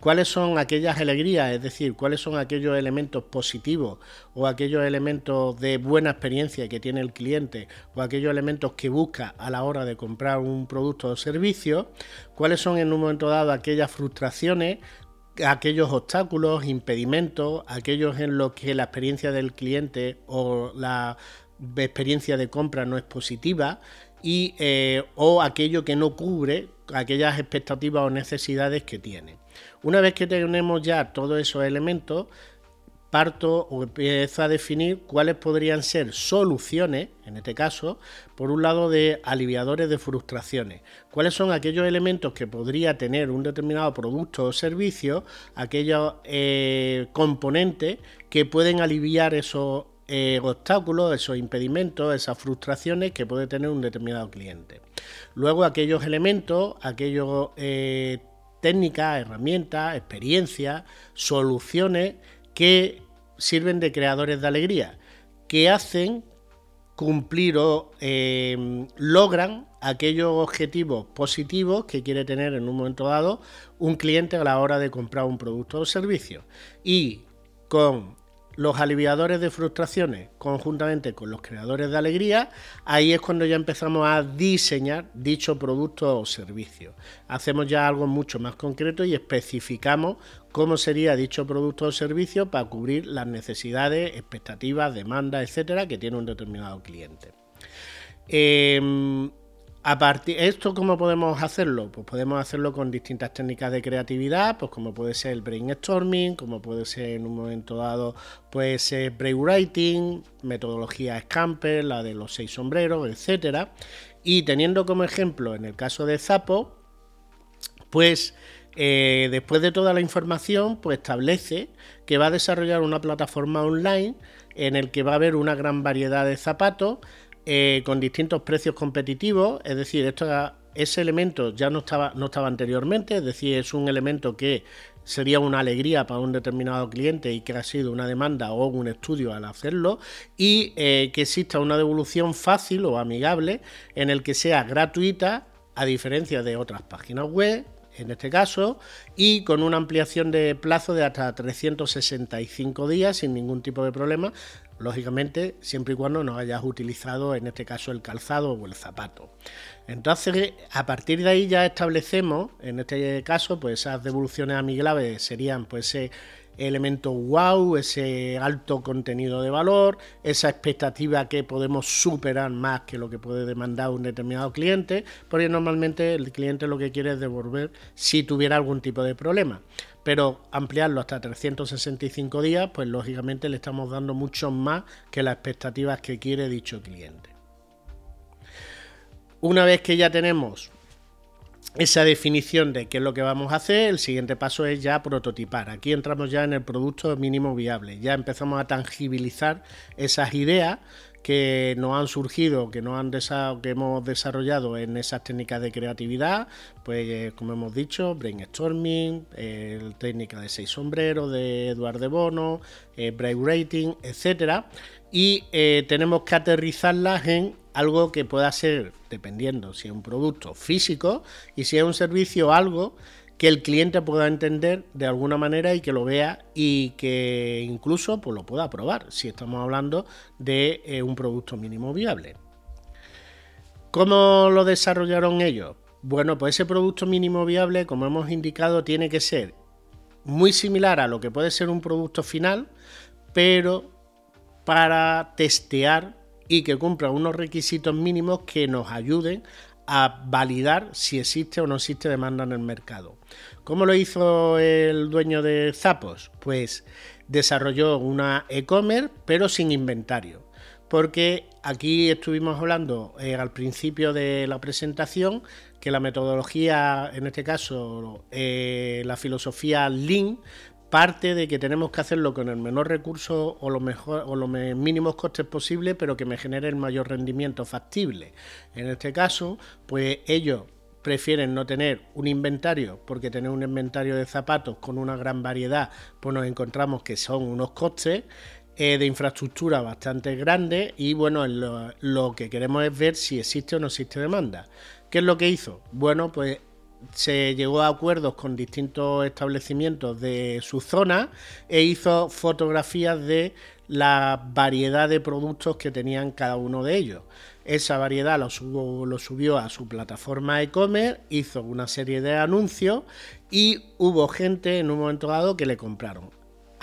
cuáles son aquellas alegrías, es decir, cuáles son aquellos elementos positivos o aquellos elementos de buena experiencia que tiene el cliente o aquellos elementos que busca a la hora de comprar un producto o servicio, cuáles son en un momento dado aquellas frustraciones, aquellos obstáculos, impedimentos, aquellos en los que la experiencia del cliente o la experiencia de compra no es positiva y, eh, o aquello que no cubre aquellas expectativas o necesidades que tiene. Una vez que tenemos ya todos esos elementos, parto o empiezo a definir cuáles podrían ser soluciones, en este caso, por un lado de aliviadores de frustraciones. Cuáles son aquellos elementos que podría tener un determinado producto o servicio, aquellos eh, componentes que pueden aliviar esos eh, obstáculos, esos impedimentos, esas frustraciones que puede tener un determinado cliente. Luego aquellos elementos, aquellos eh, técnicas, herramientas, experiencias, soluciones que sirven de creadores de alegría, que hacen cumplir o eh, logran aquellos objetivos positivos que quiere tener en un momento dado un cliente a la hora de comprar un producto o servicio. Y con los aliviadores de frustraciones conjuntamente con los creadores de alegría, ahí es cuando ya empezamos a diseñar dicho producto o servicio. Hacemos ya algo mucho más concreto y especificamos cómo sería dicho producto o servicio para cubrir las necesidades, expectativas, demandas, etcétera, que tiene un determinado cliente. Em, A partir, ¿Esto cómo podemos hacerlo? Pues podemos hacerlo con distintas técnicas de creatividad, pues como puede ser el brainstorming, como puede ser en un momento dado, puede ser brainwriting, metodología Scamper, la de los seis sombreros, etcétera. Y teniendo como ejemplo en el caso de Zapo, pues eh, después de toda la información, pues establece que va a desarrollar una plataforma online en el que va a haber una gran variedad de zapatos eh, con distintos precios competitivos, es decir, ese elemento ya no estaba, no estaba anteriormente, es decir, es un elemento que sería una alegría para un determinado cliente y que ha sido una demanda o un estudio al hacerlo y eh, que exista una devolución fácil o amigable en el que sea gratuita a diferencia de otras páginas web en este caso, y con una ampliación de plazo de hasta 365 días sin ningún tipo de problema, lógicamente siempre y cuando no hayas utilizado en este caso el calzado o el zapato. Entonces, a partir de ahí ya establecemos, en este caso, pues esas devoluciones amigables serían pues elemento wow, ese alto contenido de valor, esa expectativa que podemos superar más que lo que puede demandar un determinado cliente, porque normalmente el cliente lo que quiere es devolver si tuviera algún tipo de problema. Pero ampliarlo hasta 365 días, pues lógicamente le estamos dando mucho más que las expectativas que quiere dicho cliente. Una vez que ya tenemos esa definición de qué es lo que vamos a hacer, el siguiente paso es ya prototipar. Aquí entramos ya en el producto mínimo viable. Ya empezamos a tangibilizar esas ideas que nos han surgido, que, nos han que hemos desarrollado en esas técnicas de creatividad, pues eh, como hemos dicho, brainstorming, eh, técnica de seis sombreros de Eduardo de Bono, eh, brain rating, etcétera, y eh, tenemos que aterrizarlas en algo que pueda ser, dependiendo si es un producto físico y si es un servicio, algo que el cliente pueda entender de alguna manera y que lo vea y que incluso pues, lo pueda probar si estamos hablando de eh, un producto mínimo viable. ¿Cómo lo desarrollaron ellos? Bueno, pues ese producto mínimo viable, como hemos indicado, tiene que ser muy similar a lo que puede ser un producto final, pero para testear y que cumpla unos requisitos mínimos que nos ayuden a validar si existe o no existe demanda en el mercado. ¿Cómo lo hizo el dueño de Zapos? Pues desarrolló una e-commerce pero sin inventario. Porque aquí estuvimos hablando eh, al principio de la presentación que la metodología, en este caso eh, la filosofía Lean, parte de que tenemos que hacerlo con el menor recurso o, los mínimos costes posibles, pero que me genere el mayor rendimiento factible. En este caso, pues ellos prefieren no tener un inventario, porque tener un inventario de zapatos con una gran variedad, pues nos encontramos que son unos costes eh, de infraestructura bastante grandes y bueno, lo, lo que queremos es ver si existe o no existe demanda. ¿Qué es lo que hizo? Bueno, pues se llegó a acuerdos con distintos establecimientos de su zona e hizo fotografías de la variedad de productos que tenían cada uno de ellos. Esa variedad lo, subió a su plataforma e-commerce, hizo una serie de anuncios y hubo gente en un momento dado que le compraron.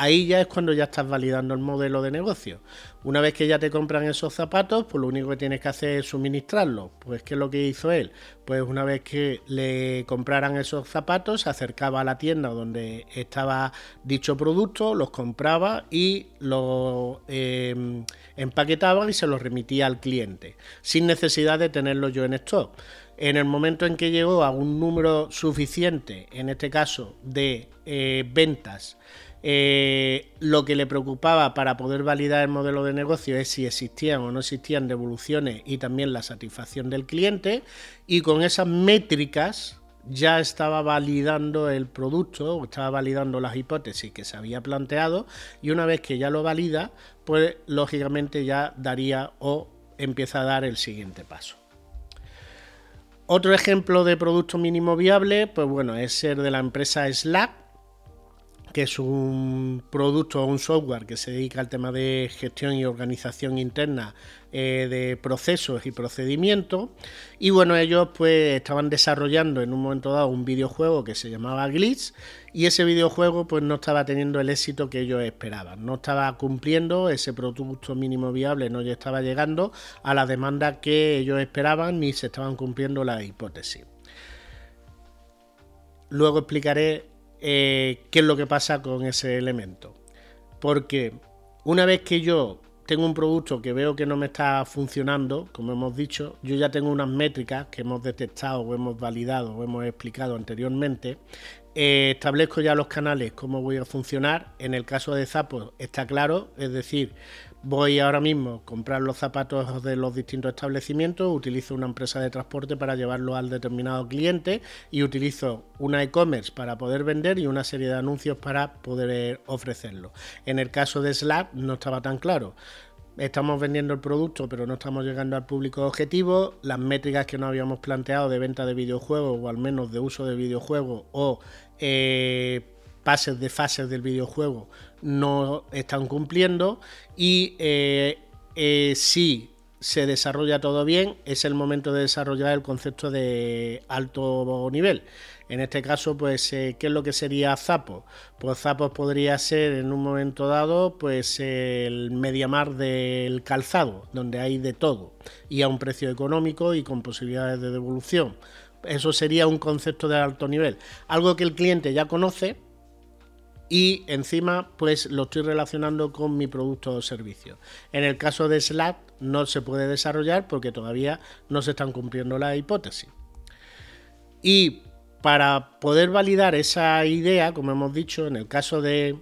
Ahí ya es cuando ya estás validando el modelo de negocio. Una vez que ya te compran esos zapatos, pues lo único que tienes que hacer es suministrarlos. Pues ¿qué es lo que hizo él? Pues una vez que le compraran esos zapatos, se acercaba a la tienda donde estaba dicho producto, los compraba y los em, empaquetaba y se los remitía al cliente, sin necesidad de tenerlo yo en stock. En el momento en que llegó a un número suficiente, en este caso de eh, ventas, eh, lo que le preocupaba para poder validar el modelo de negocio es si existían o no existían devoluciones y también la satisfacción del cliente. Y con esas métricas ya estaba validando el producto o estaba validando las hipótesis que se había planteado y una vez que ya lo valida, pues lógicamente ya daría o empieza a dar el siguiente paso. Otro ejemplo de producto mínimo viable, pues bueno, es ser de la empresa Slack, que es un producto o un software que se dedica al tema de gestión y organización interna eh, de procesos y procedimientos. Y bueno, ellos pues estaban desarrollando en un momento dado un videojuego que se llamaba Glitch y ese videojuego pues no estaba teniendo el éxito que ellos esperaban, no estaba cumpliendo ese producto mínimo viable, no estaba llegando a la demanda que ellos esperaban ni se estaban cumpliendo las hipótesis. Luego explicaré eh, qué es lo que pasa con ese elemento. Porque una vez que yo tengo un producto que veo que no me está funcionando, como hemos dicho, yo ya tengo unas métricas que hemos detectado o hemos validado o hemos explicado anteriormente. Eh, establezco ya los canales, cómo voy a funcionar. En el caso de Zappos está claro, es decir, Voy ahora mismo a comprar los zapatos de los distintos establecimientos, utilizo una empresa de transporte para llevarlo al determinado cliente y utilizo una e-commerce para poder vender y una serie de anuncios para poder ofrecerlo. En el caso de Slack no estaba tan claro estamos vendiendo el producto pero no estamos llegando al público objetivo, las métricas que nos habíamos planteado de venta de videojuegos o al menos de uso de videojuegos o eh, pases de fases del videojuego no están cumpliendo y eh, eh, si se desarrolla todo bien, es el momento de desarrollar el concepto de alto nivel. En este caso, pues, eh, ¿qué es lo que sería Zappos? Pues Zappos podría ser en un momento dado, pues, el mediamar del calzado, donde hay de todo y a un precio económico y con posibilidades de devolución. Eso sería un concepto de alto nivel. Algo que el cliente ya conoce, y encima pues lo estoy relacionando con mi producto o servicio. En el caso de Slack no se puede desarrollar porque todavía no se están cumpliendo las hipótesis. Y para poder validar esa idea, como hemos dicho, en el caso de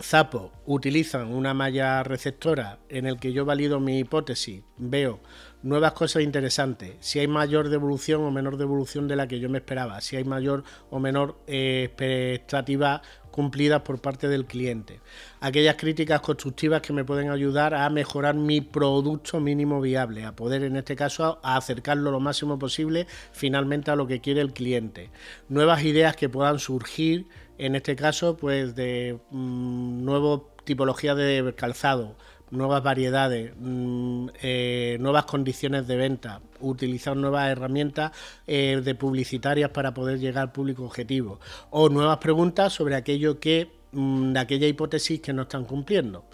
Zapo utilizan una malla receptora en el que yo valido mi hipótesis, veo nuevas cosas interesantes, si hay mayor devolución o menor devolución de la que yo me esperaba, si hay mayor o menor eh, expectativa cumplidas por parte del cliente. Aquellas críticas constructivas que me pueden ayudar a mejorar mi producto mínimo viable, a poder en este caso a acercarlo lo máximo posible finalmente a lo que quiere el cliente. Nuevas ideas que puedan surgir, en este caso, pues de mm, nuevas tipologías de calzado, nuevas variedades, mm, eh, nuevas condiciones de venta, utilizar nuevas herramientas eh, de publicitarias para poder llegar al público objetivo o nuevas preguntas sobre aquello que mm, de aquella hipótesis que no están cumpliendo.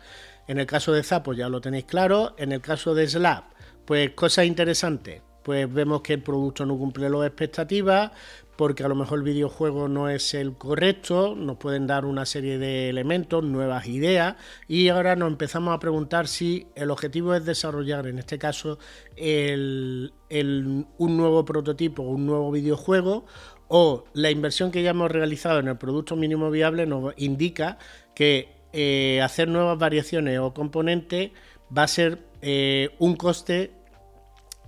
En el caso de Zapo ya lo tenéis claro, en el caso de Slab, pues cosas interesantes, pues vemos que el producto no cumple las expectativas, porque a lo mejor el videojuego no es el correcto, nos pueden dar una serie de elementos, nuevas ideas, y ahora nos empezamos a preguntar si el objetivo es desarrollar, en este caso, un nuevo prototipo, un nuevo videojuego, o la inversión que ya hemos realizado en el producto mínimo viable nos indica que eh, hacer nuevas variaciones o componentes va a ser eh, un coste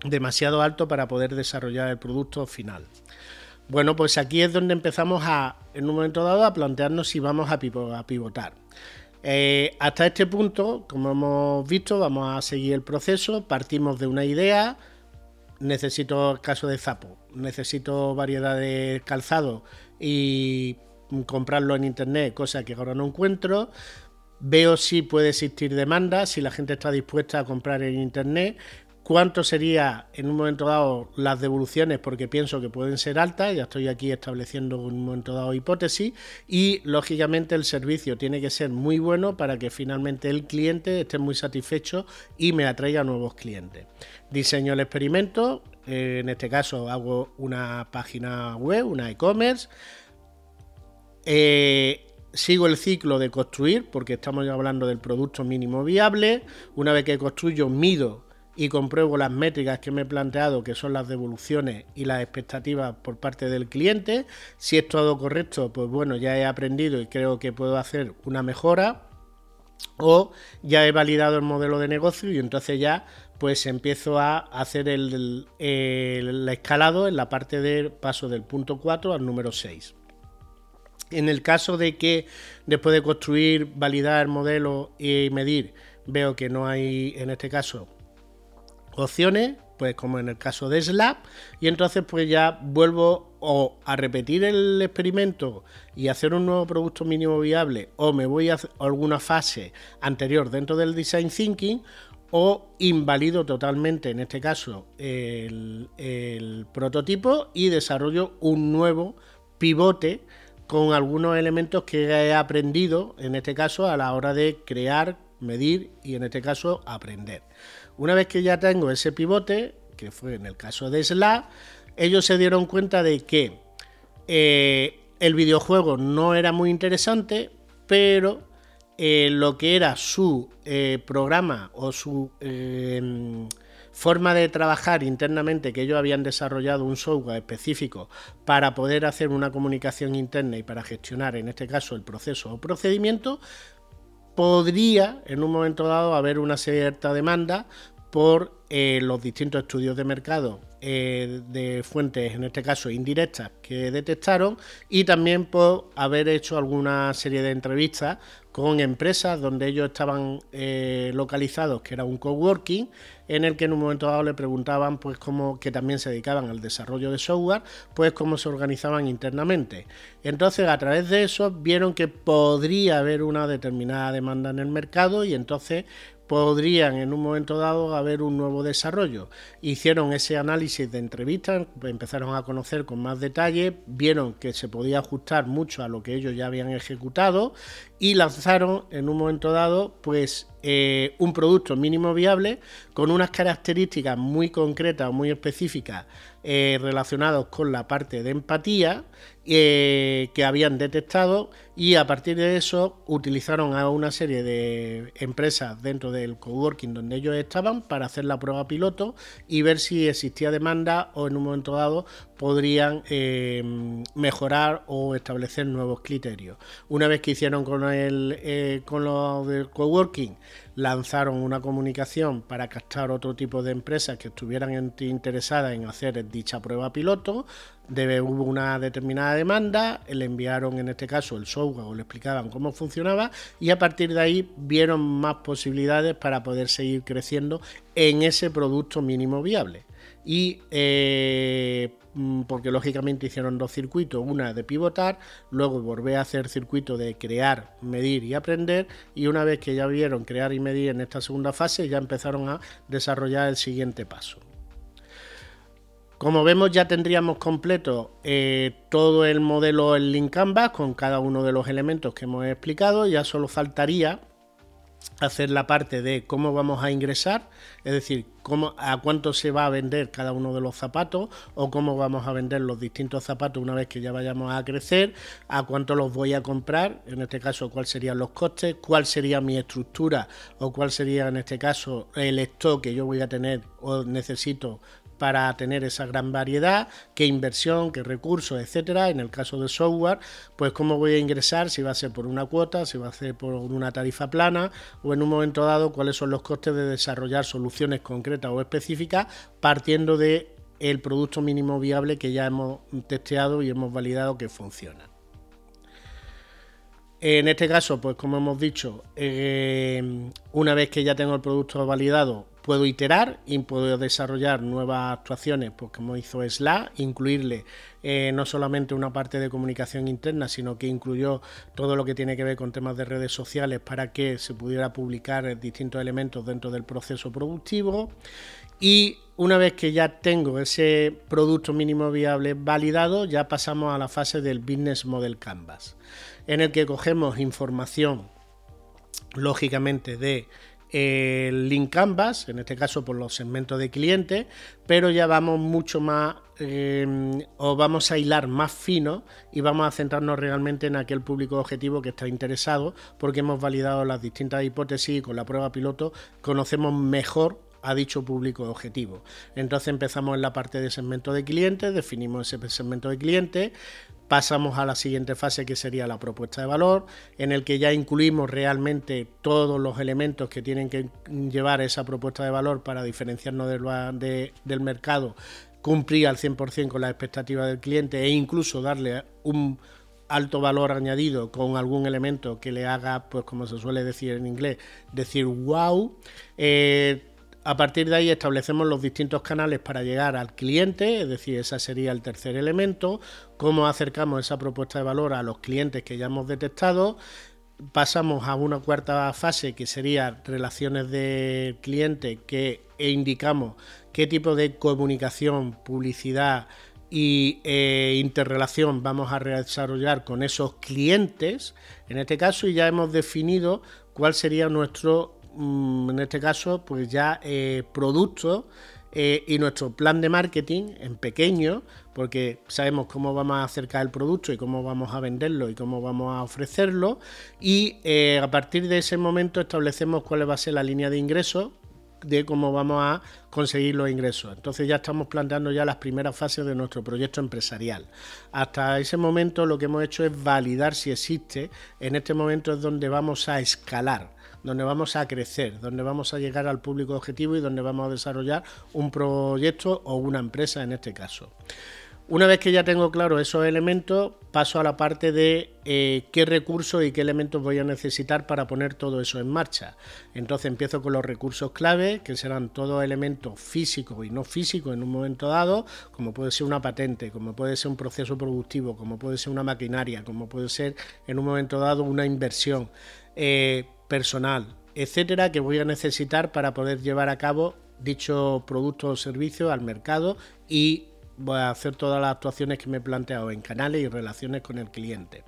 demasiado alto para poder desarrollar el producto final. Bueno, pues aquí es donde empezamos a, en un momento dado, a plantearnos si vamos a, pivotar. Eh, hasta este punto, como hemos visto, vamos a seguir el proceso. Partimos de una idea. Necesito caso de Zapo. Necesito variedad de calzado y comprarlo en internet, cosa que ahora no encuentro. Veo si puede existir demanda, si la gente está dispuesta a comprar en internet cuánto sería en un momento dado las devoluciones, porque pienso que pueden ser altas, ya estoy aquí estableciendo en un momento dado hipótesis, y lógicamente el servicio tiene que ser muy bueno para que finalmente el cliente esté muy satisfecho y me atraiga nuevos clientes. Diseño el experimento, eh, en este caso hago una página web, una e-commerce. Eh, sigo el ciclo de construir, porque estamos hablando del producto mínimo viable. Una vez que construyo, mido y compruebo las métricas que me he planteado, que son las devoluciones y las expectativas por parte del cliente. Si es todo correcto, pues bueno, ya he aprendido y creo que puedo hacer una mejora. O ya he validado el modelo de negocio y entonces ya pues empiezo a hacer el, el escalado en la parte del paso del punto 4 al número 6. En el caso de que después de construir, validar el modelo y medir, veo que no hay, en este caso, opciones, pues como en el caso de Slab, y entonces pues ya vuelvo o a repetir el experimento y hacer un nuevo producto mínimo viable, o me voy a alguna fase anterior dentro del design thinking, o invalido totalmente, en este caso, el, el prototipo y desarrollo un nuevo pivote con algunos elementos que he aprendido, en este caso, a la hora de crear, medir y, en este caso, aprender. Una vez que ya tengo ese pivote, que fue en el caso de SLA, ellos se dieron cuenta de que eh, el videojuego no era muy interesante, pero eh, lo que era su eh, programa o su forma de trabajar internamente, que ellos habían desarrollado un software específico para poder hacer una comunicación interna y para gestionar, en este caso, el proceso o procedimiento, podría en un momento dado haber una cierta demanda por eh, los distintos estudios de mercado eh, de fuentes, en este caso indirectas, que detectaron y también por haber hecho alguna serie de entrevistas con empresas donde ellos estaban eh, localizados, que era un coworking, en el que en un momento dado le preguntaban, pues cómo, que también se dedicaban al desarrollo de software, pues cómo se organizaban internamente. Entonces, a través de eso, vieron que podría haber una determinada demanda en el mercado y entonces podrían en un momento dado haber un nuevo desarrollo. Hicieron ese análisis de entrevistas, empezaron a conocer con más detalle, vieron que se podía ajustar mucho a lo que ellos ya habían ejecutado y lanzaron en un momento dado pues eh, un producto mínimo viable con unas características muy concretas, muy específicas eh, relacionados con la parte de empatía eh, que habían detectado y a partir de eso utilizaron a una serie de empresas dentro del coworking donde ellos estaban para hacer la prueba piloto y ver si existía demanda o en un momento dado podrían eh, mejorar o establecer nuevos criterios. Una vez que hicieron con, el, con lo del coworking, lanzaron una comunicación para captar otro tipo de empresas que estuvieran interesadas en hacer dicha prueba piloto. Debe, hubo una determinada demanda, le enviaron en este caso el software o le explicaban cómo funcionaba y a partir de ahí vieron más posibilidades para poder seguir creciendo en ese producto mínimo viable. Y eh, porque lógicamente hicieron dos circuitos, una de pivotar, luego volver a hacer circuito de crear, medir y aprender, y una vez que ya vieron crear y medir en esta segunda fase, ya empezaron a desarrollar el siguiente paso. Como vemos ya tendríamos completo eh, todo el modelo en Link Canvas con cada uno de los elementos que hemos explicado, ya solo faltaría hacer la parte de cómo vamos a ingresar, es decir, cómo, a cuánto se va a vender cada uno de los zapatos o cómo vamos a vender los distintos zapatos una vez que ya vayamos a crecer, a cuánto los voy a comprar, en este caso cuáles serían los costes, cuál sería mi estructura o cuál sería en este caso el stock que yo voy a tener o necesito para tener esa gran variedad, qué inversión, qué recursos, etcétera. En el caso de software, pues cómo voy a ingresar, si va a ser por una cuota, si va a ser por una tarifa plana o en un momento dado cuáles son los costes de desarrollar soluciones concretas o específicas partiendo de el producto mínimo viable que ya hemos testeado y hemos validado que funciona. En este caso, pues como hemos dicho, eh, una vez que ya tengo el producto validado, puedo iterar y puedo desarrollar nuevas actuaciones, pues como hizo SLA, incluirle eh, no solamente una parte de comunicación interna, sino que incluyó todo lo que tiene que ver con temas de redes sociales para que se pudiera publicar distintos elementos dentro del proceso productivo. Y una vez que ya tengo ese producto mínimo viable validado, ya pasamos a la fase del Business Model Canvas, en el que cogemos información, lógicamente, de el link canvas, en este caso por los segmentos de clientes, pero ya vamos mucho más em, o vamos a hilar más fino y vamos a centrarnos realmente en aquel público objetivo que está interesado porque hemos validado las distintas hipótesis y con la prueba piloto conocemos mejor a dicho público objetivo. Entonces empezamos en la parte de segmento de clientes, definimos ese segmento de clientes, pasamos a la siguiente fase que sería la propuesta de valor, en el que ya incluimos realmente todos los elementos que tienen que llevar esa propuesta de valor para diferenciarnos del mercado, cumplir al 100% con las expectativas del cliente e incluso darle un alto valor añadido con algún elemento que le haga, pues como se suele decir en inglés, decir wow. Eh, A partir de ahí establecemos los distintos canales para llegar al cliente, es decir, ese sería el tercer elemento, cómo acercamos esa propuesta de valor a los clientes que ya hemos detectado. Pasamos a una cuarta fase que sería relaciones de cliente que e indicamos qué tipo de comunicación, publicidad y eh, interrelación vamos a desarrollar con esos clientes, en este caso, y ya hemos definido cuál sería nuestro en este caso, pues ya eh, productos eh, y nuestro plan de marketing en pequeño, porque sabemos cómo vamos a acercar el producto y cómo vamos a venderlo y cómo vamos a ofrecerlo. Y eh, a partir de ese momento establecemos cuál va a ser la línea de ingresos de cómo vamos a conseguir los ingresos. Entonces ya estamos planteando ya las primeras fases de nuestro proyecto empresarial. Hasta ese momento lo que hemos hecho es validar si existe. En este momento es donde vamos a escalar donde vamos a crecer, donde vamos a llegar al público objetivo y donde vamos a desarrollar un proyecto o una empresa en este caso. Una vez que ya tengo claro esos elementos, paso a la parte de eh, qué recursos y qué elementos voy a necesitar para poner todo eso en marcha. Entonces empiezo con los recursos clave, que serán todos elementos físicos y no físicos en un momento dado, como puede ser una patente, como puede ser un proceso productivo, como puede ser una maquinaria, como puede ser en un momento dado una inversión. Eh, personal, etcétera, que voy a necesitar para poder llevar a cabo dicho producto o servicio al mercado y voy a hacer todas las actuaciones que me he planteado en canales y relaciones con el cliente.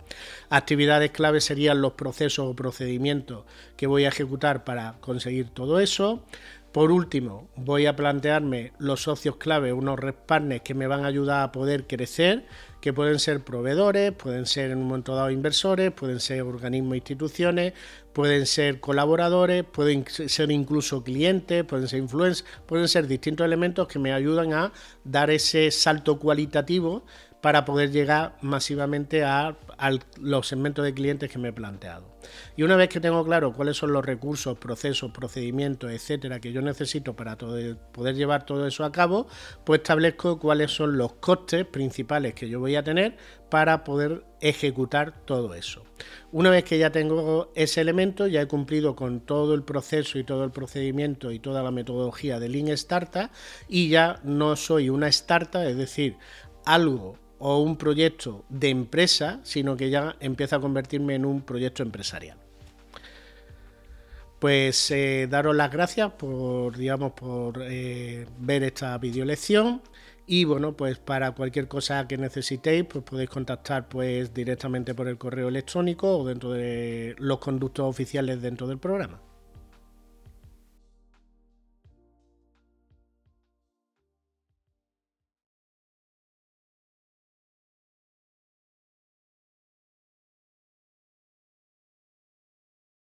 Actividades clave serían los procesos o procedimientos que voy a ejecutar para conseguir todo eso. Por último, voy a plantearme los socios clave, unos partners que me van a ayudar a poder crecer, que pueden ser proveedores, pueden ser en un momento dado inversores, pueden ser organismos e instituciones, pueden ser colaboradores, pueden ser incluso clientes, pueden ser influencers, pueden ser distintos elementos que me ayudan a dar ese salto cualitativo para poder llegar masivamente a, los segmentos de clientes que me he planteado. Y una vez que tengo claro cuáles son los recursos, procesos, procedimientos, etcétera, que yo necesito para poder llevar todo eso a cabo, pues establezco cuáles son los costes principales que yo voy a tener para poder ejecutar todo eso. Una vez que ya tengo ese elemento, ya he cumplido con todo el proceso y todo el procedimiento y toda la metodología de Lean Startup y ya no soy una startup, es decir, algo o un proyecto de empresa, sino que ya empieza a convertirme en un proyecto empresarial. Pues eh, daros las gracias por, digamos, por eh, ver esta videolección y bueno, pues para cualquier cosa que necesitéis, pues podéis contactar pues directamente por el correo electrónico o dentro de los conductos oficiales dentro del programa.